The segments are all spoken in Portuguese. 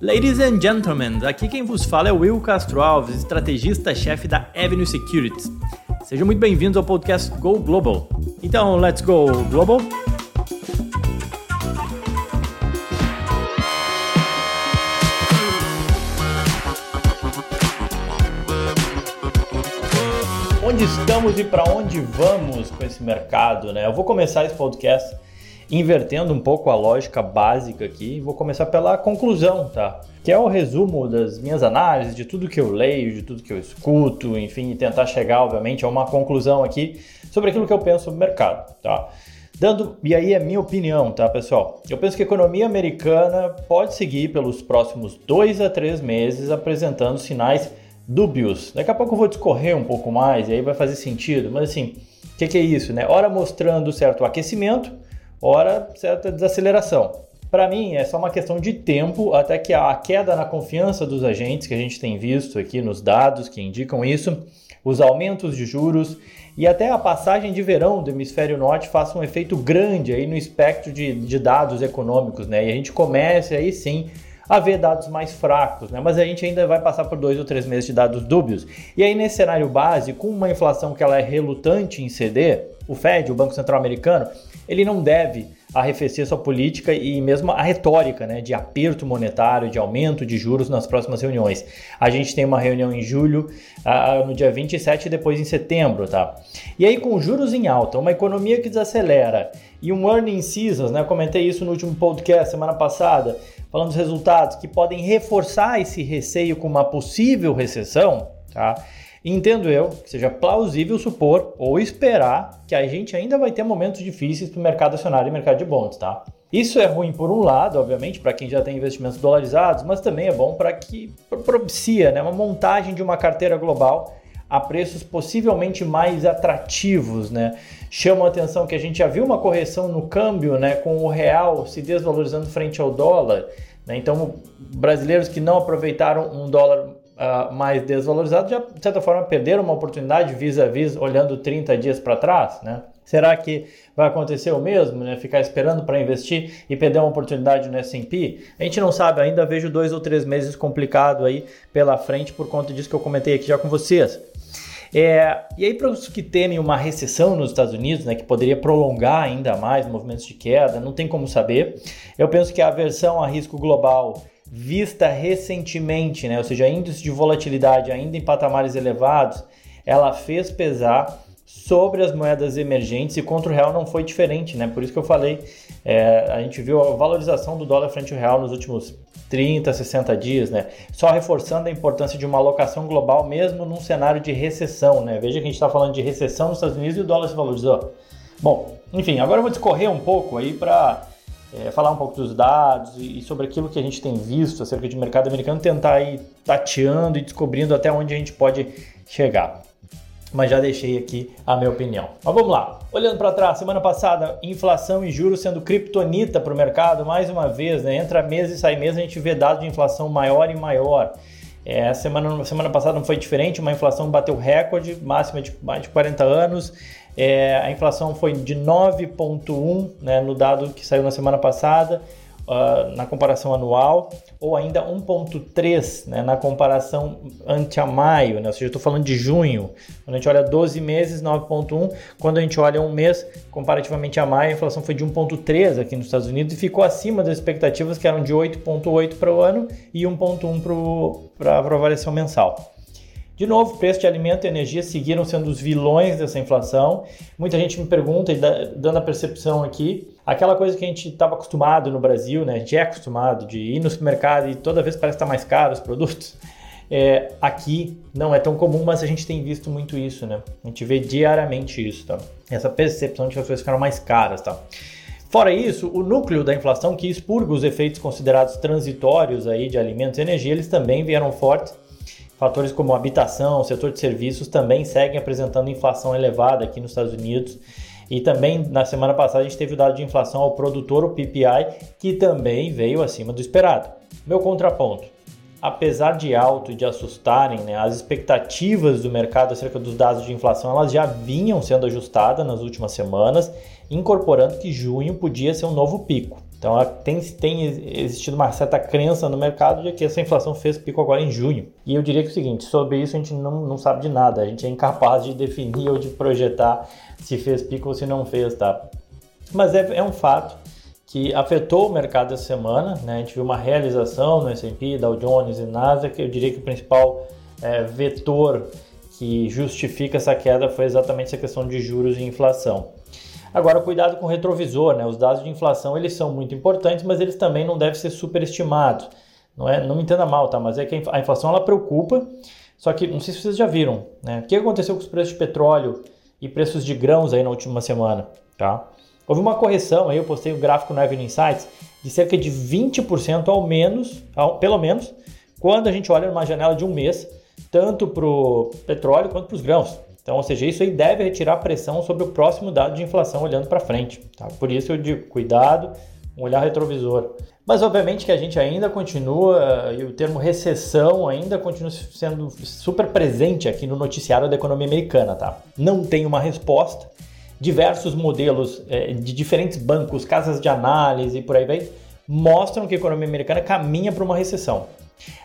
Ladies and gentlemen, aqui quem vos fala é Will Castro Alves, estrategista-chefe da Avenue Securities. Sejam muito bem-vindos ao podcast Go Global. Então, let's go global. Onde estamos e para onde vamos com esse mercado, né? Eu vou começar esse podcast invertendo um pouco a lógica básica aqui, vou começar pela conclusão, tá? Que é o resumo das minhas análises, de tudo que eu leio, de tudo que eu escuto, enfim, e tentar chegar, obviamente, a uma conclusão aqui sobre aquilo que eu penso sobre o mercado, tá? Dando, e aí é minha opinião, tá, pessoal? Eu penso que a economia americana pode seguir pelos próximos dois a três meses apresentando sinais dúbios. Daqui a pouco eu vou discorrer um pouco mais e aí vai fazer sentido, mas assim, o que, que é isso, né? Ora mostrando certo aquecimento, ora certa desaceleração. Para mim, é só uma questão de tempo até que a queda na confiança dos agentes, que a gente tem visto aqui nos dados que indicam isso, os aumentos de juros e até a passagem de verão do hemisfério norte faça um efeito grande aí no espectro de, de dados econômicos, né? E a gente comece aí sim a ver dados mais fracos, né? Mas a gente ainda vai passar por dois ou três meses de dados dúbios. E aí, nesse cenário base, com uma inflação que ela é relutante em ceder, o Fed, o Banco Central Americano, ele não deve arrefecer sua política e mesmo a retórica né, de aperto monetário, de aumento de juros nas próximas reuniões. A gente tem uma reunião em julho, uh, no dia 27 e depois em setembro, tá? E aí com juros em alta, uma economia que desacelera e um earning seasons, né? Comentei isso no último podcast semana passada, falando dos resultados que podem reforçar esse receio com uma possível recessão, tá? Entendo eu que seja plausível supor ou esperar que a gente ainda vai ter momentos difíceis para o mercado acionário e mercado de bonds, tá? Isso é ruim por um lado, obviamente, para quem já tem investimentos dolarizados, mas também é bom para que propicia né, uma montagem de uma carteira global a preços possivelmente mais atrativos, né? Chama a atenção que a gente já viu uma correção no câmbio, né, com o real se desvalorizando frente ao dólar, né? Então, brasileiros que não aproveitaram um dólar uh, mais desvalorizados já, de certa forma, perderam uma oportunidade vis-a-vis olhando 30 dias para trás, né? Será que vai acontecer o mesmo, né? Ficar esperando para investir e perder uma oportunidade no S&P? A gente não sabe ainda, vejo dois ou três meses complicado aí pela frente por conta disso que eu comentei aqui já com vocês. É, e aí, para os que temem uma recessão nos Estados Unidos, né, que poderia prolongar ainda mais movimentos de queda, não tem como saber. Eu penso que a aversão a risco global vista recentemente, né, ou seja, índice de volatilidade ainda em patamares elevados, ela fez pesar sobre as moedas emergentes e contra o real não foi diferente, né? Por isso que eu falei, é, a gente viu a valorização do dólar frente ao real nos últimos 30, 60 dias, né? Só reforçando a importância de uma alocação global mesmo num cenário de recessão, né? Veja que a gente está falando de recessão nos Estados Unidos e o dólar se valorizou. Bom, enfim, agora eu vou discorrer um pouco aí para é, falar um pouco dos dados e, e, sobre aquilo que a gente tem visto acerca de mercado americano, tentar ir tateando e descobrindo até onde a gente pode chegar. Mas já deixei aqui a minha opinião. Mas vamos lá. Olhando para trás, semana passada, inflação e juros sendo criptonita para o mercado, mais uma vez, né? Entra mês e sai mês, a gente vê dados de inflação maior e maior. É, semana, semana passada não foi diferente, uma inflação bateu recorde, máxima de mais de 40 anos. É, a inflação foi de 9,1 né, no dado que saiu na semana passada, uh, na comparação anual, ou ainda 1,3 né, na comparação ante a maio, né, ou seja, eu estou falando de junho. Quando a gente olha 12 meses, 9,1. Quando a gente olha um mês, comparativamente a maio, a inflação foi de 1,3 aqui nos Estados Unidos e ficou acima das expectativas que eram de 8,8 para o ano e 1,1 para a avaliação mensal. De novo, preço de alimento e energia seguiram sendo os vilões dessa inflação. Muita gente me pergunta, e dando a percepção aqui, aquela coisa que a gente estava acostumado no Brasil, né? A gente é acostumado de ir no supermercado e toda vez parece estar tá mais caro os produtos. É, aqui não é tão comum, mas a gente tem visto muito isso, né? A gente vê diariamente isso, tá? Essa percepção de que as coisas ficaram mais caras, tá? Fora isso, o núcleo da inflação que expurga os efeitos considerados transitórios aí de alimentos e energia, eles também vieram fortes Fatores como habitação, setor de serviços também seguem apresentando inflação elevada aqui nos Estados Unidos. E também na semana passada a gente teve o dado de inflação ao produtor, o PPI, que também veio acima do esperado. Meu contraponto: apesar de alto e de assustarem, né, as expectativas do mercado acerca dos dados de inflação elas já vinham sendo ajustadas nas últimas semanas, incorporando que junho podia ser um novo pico. Então tem, tem existido uma certa crença no mercado de que essa inflação fez pico agora em junho. E eu diria que é o seguinte, sobre isso a gente não, não sabe de nada, a gente é incapaz de definir ou de projetar se fez pico ou se não fez, tá? Mas é, é um fato que afetou o mercado essa semana, né? A gente viu uma realização no S&P, Dow Jones e Nasdaq, eu diria que o principal é, vetor que justifica essa queda foi exatamente essa questão de juros e inflação. Agora, cuidado com o retrovisor, né? Os dados de inflação eles são muito importantes, mas eles também não devem ser superestimados. Não, é, não me entenda mal, tá? Mas é que a inflação ela preocupa. Só que não sei se vocês já viram, né? O que aconteceu com os preços de petróleo e preços de grãos aí na última semana, tá? Houve uma correção aí, eu postei o um gráfico no Avenue Insights de cerca de 20% ao menos, ao, pelo menos, quando a gente olha numa janela de um mês, tanto para o petróleo quanto para os grãos. Então, ou seja, isso aí deve retirar pressão sobre o próximo dado de inflação olhando para frente. Tá? Por isso eu digo, cuidado, um olhar retrovisor. Mas obviamente que a gente ainda continua, e o termo recessão ainda continua sendo super presente aqui no noticiário da economia americana, tá? Não tem uma resposta. Diversos modelos é, de diferentes bancos, casas de análise e por aí vai, mostram que a economia americana caminha para uma recessão.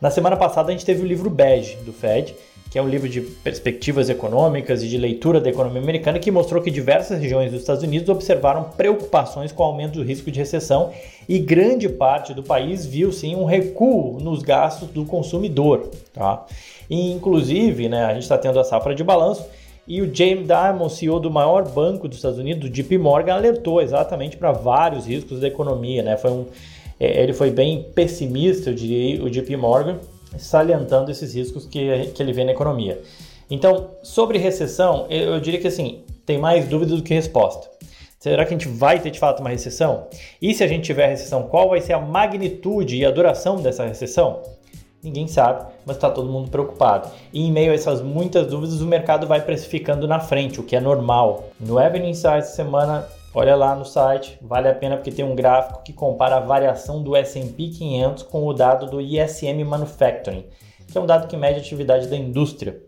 Na semana passada a gente teve o livro Bege do Fed, que é um livro de perspectivas econômicas e de leitura da economia americana, que mostrou que diversas regiões dos Estados Unidos observaram preocupações com o aumento do risco de recessão e grande parte do país viu sim um recuo nos gastos do consumidor. Tá? E, inclusive, né, a gente está tendo a safra de balanço e o James Dimon, CEO do maior banco dos Estados Unidos, o JP Morgan, alertou exatamente para vários riscos da economia. Né? Foi um, ele foi bem pessimista, eu diria, o JP Morgan salientando esses riscos que, que ele vê na economia. Então, sobre recessão, eu, diria que assim, tem mais dúvidas do que resposta. Será que a gente vai ter de fato uma recessão? E se a gente tiver recessão, qual vai ser a magnitude e a duração dessa recessão? Ninguém sabe, mas está todo mundo preocupado. E em meio a essas muitas dúvidas, o mercado vai precificando na frente, o que é normal. No Evening Insights semana Olha lá no site, vale a pena porque tem um gráfico que compara a variação do S&P 500 com o dado do ISM Manufacturing, que é um dado que mede a atividade da indústria.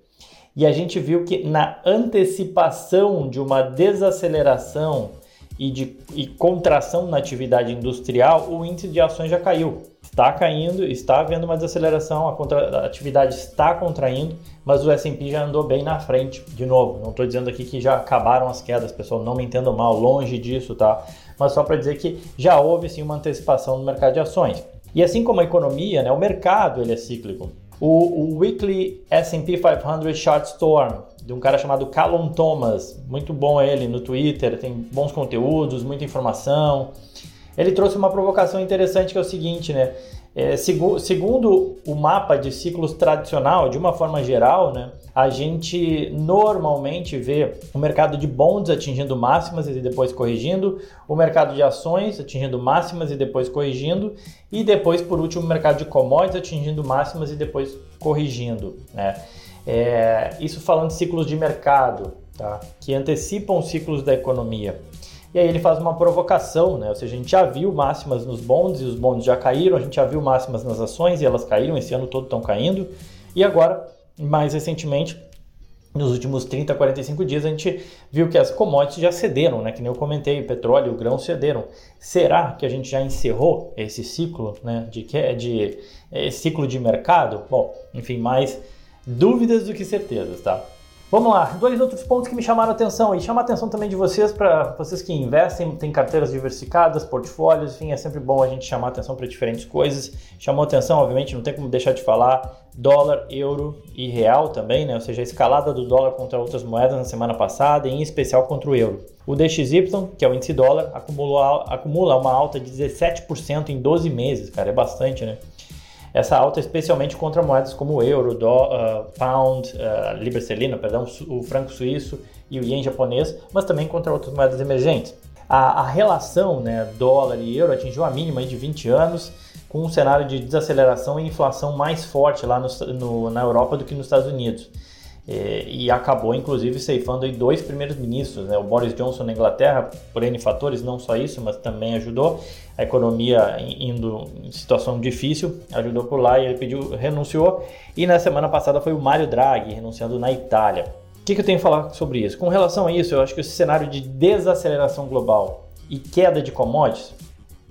E a gente viu que na antecipação de uma desaceleração e de e contração na atividade industrial, o índice de ações já caiu está caindo, está havendo uma desaceleração, a, contra, a atividade está contraindo, mas o S&P já andou bem na frente, de novo, não estou dizendo aqui que já acabaram as quedas, pessoal, não me entendam mal, longe disso, tá? Mas só para dizer que já houve sim uma antecipação no mercado de ações. E assim como a economia, né, o mercado ele é cíclico. O, o Weekly S&P 500 Short Storm, de um cara chamado Callum Thomas, muito bom ele no Twitter, tem bons conteúdos, muita informação, ele trouxe uma provocação interessante que é o seguinte, né? É, segu segundo o mapa de ciclos tradicional, de uma forma geral, né, a gente normalmente vê o mercado de bonds atingindo máximas e depois corrigindo, o mercado de ações atingindo máximas e depois corrigindo, e depois, por último, o mercado de commodities atingindo máximas e depois corrigindo. Né? É, isso falando de ciclos de mercado, tá? que antecipam ciclos da economia. E aí ele faz uma provocação, né? Ou seja, a gente já viu máximas nos bonds e os bonds já caíram, a gente já viu máximas nas ações e elas caíram, esse ano todo estão caindo. E agora, mais recentemente, nos últimos 30, 45 dias, a gente viu que as commodities já cederam, né? Que nem eu comentei, o petróleo e o grão cederam. Será que a gente já encerrou esse ciclo, né? De, de, de esse ciclo de mercado? Bom, enfim, mais dúvidas do que certezas, tá? Vamos lá, dois outros pontos que me chamaram a atenção e chama a atenção também de vocês, para vocês que investem, têm carteiras diversificadas, portfólios, enfim, é sempre bom a gente chamar a atenção para diferentes coisas. Chamou atenção, obviamente, não tem como deixar de falar, dólar, euro e real também, né? Ou seja, a escalada do dólar contra outras moedas na semana passada, em especial contra o euro. O DXY, que é o índice dólar, acumula, acumula uma alta de 17% em 12 meses, cara, é bastante, né? Essa alta especialmente contra moedas como o euro, do, uh, pound, uh, libra esterlina, perdão, o franco suíço e o ien japonês, mas também contra outras moedas emergentes. A, a relação né, dólar e euro atingiu a mínima de 20 anos, com um cenário de desaceleração e inflação mais forte lá no, no, na Europa do que nos Estados Unidos. É, e acabou inclusive ceifando aí dois primeiros ministros, né? o Boris Johnson na Inglaterra, por N fatores, não só isso, mas também ajudou a economia indo em situação difícil, ajudou por lá e ele pediu, renunciou. E na semana passada foi o Mário Draghi renunciando na Itália. O que, que eu tenho a falar sobre isso? Com relação a isso, eu acho que esse cenário de desaceleração global e queda de commodities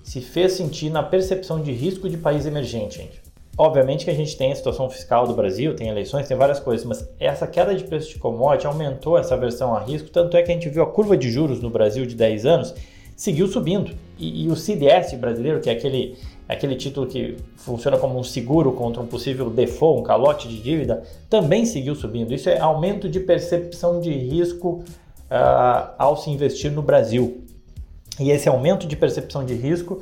se fez sentir na percepção de risco de país emergente, gente. Obviamente que a gente tem a situação fiscal do Brasil, tem eleições, tem várias coisas, mas essa queda de preço de commodity aumentou essa versão a risco, tanto é que a gente viu a curva de juros no Brasil de 10 anos seguiu subindo. E, e o CDS brasileiro, que é aquele, aquele título que funciona como um seguro contra um possível default, um calote de dívida, também seguiu subindo. Isso é aumento de percepção de risco uh, ao se investir no Brasil. E esse aumento de percepção de risco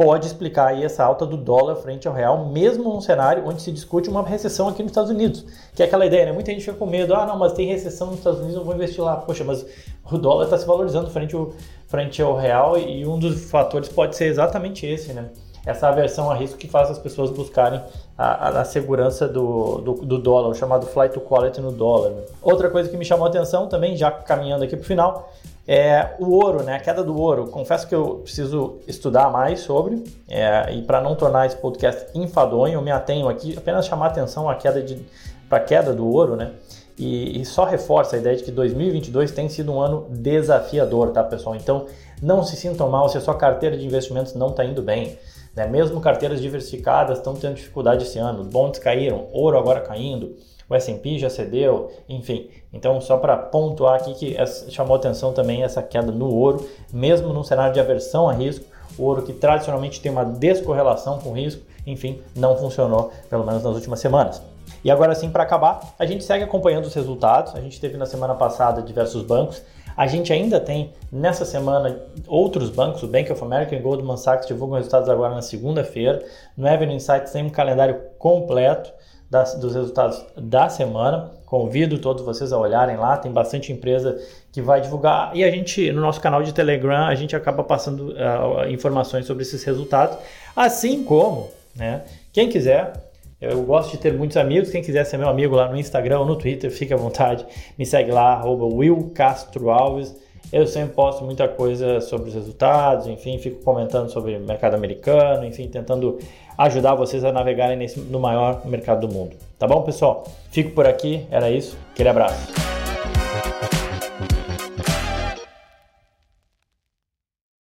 pode explicar aí essa alta do dólar frente ao real, mesmo num cenário onde se discute uma recessão aqui nos Estados Unidos. Que é aquela ideia, né? Muita gente fica com medo, ah, não, mas tem recessão nos Estados Unidos, eu vou investir lá. Poxa, mas o dólar está se valorizando frente ao, frente ao real e um dos fatores pode ser exatamente esse, né? Essa aversão a risco que faz as pessoas buscarem a, a, a segurança do, do, do, dólar, o chamado flight to quality no dólar. Outra coisa que me chamou a atenção também, já caminhando aqui para o final, é, o ouro, né? A queda do ouro. Confesso que eu preciso estudar mais sobre é, e para não tornar esse podcast enfadonho, eu me atenho aqui apenas chamar atenção à queda de para a queda do ouro, né? E, e, só reforça a ideia de que 2022 tem sido um ano desafiador, tá, pessoal? Então não se sintam mal se a sua carteira de investimentos não está indo bem. Né? Mesmo carteiras diversificadas estão tendo dificuldade esse ano. Bonds caíram, ouro agora caindo o S&P já cedeu, enfim. Então, só para pontuar aqui que chamou atenção também essa queda no ouro, mesmo num cenário de aversão a risco, o ouro que tradicionalmente tem uma descorrelação com risco, enfim, não funcionou, pelo menos nas últimas semanas. E agora sim, para acabar, a gente segue acompanhando os resultados. A gente teve na semana passada diversos bancos. A gente ainda tem nessa semana outros bancos, o Bank of America e Goldman Sachs divulgam resultados agora na segunda-feira. No Avenue Insights tem um calendário completo das, dos resultados da semana. Convido todos vocês a olharem lá, tem bastante empresa que vai divulgar e a gente no nosso canal de Telegram a gente acaba passando uh, informações sobre esses resultados, assim como, né, quem quiser eu gosto de ter muitos amigos. Quem quiser ser meu amigo lá no Instagram ou no Twitter, fique à vontade. Me segue lá, Will Castro Alves. Eu sempre posto muita coisa sobre os resultados, enfim, fico comentando sobre o mercado americano, enfim, tentando ajudar vocês a navegarem nesse, no maior mercado do mundo. Tá bom, pessoal? Fico por aqui, era isso. Aquele abraço.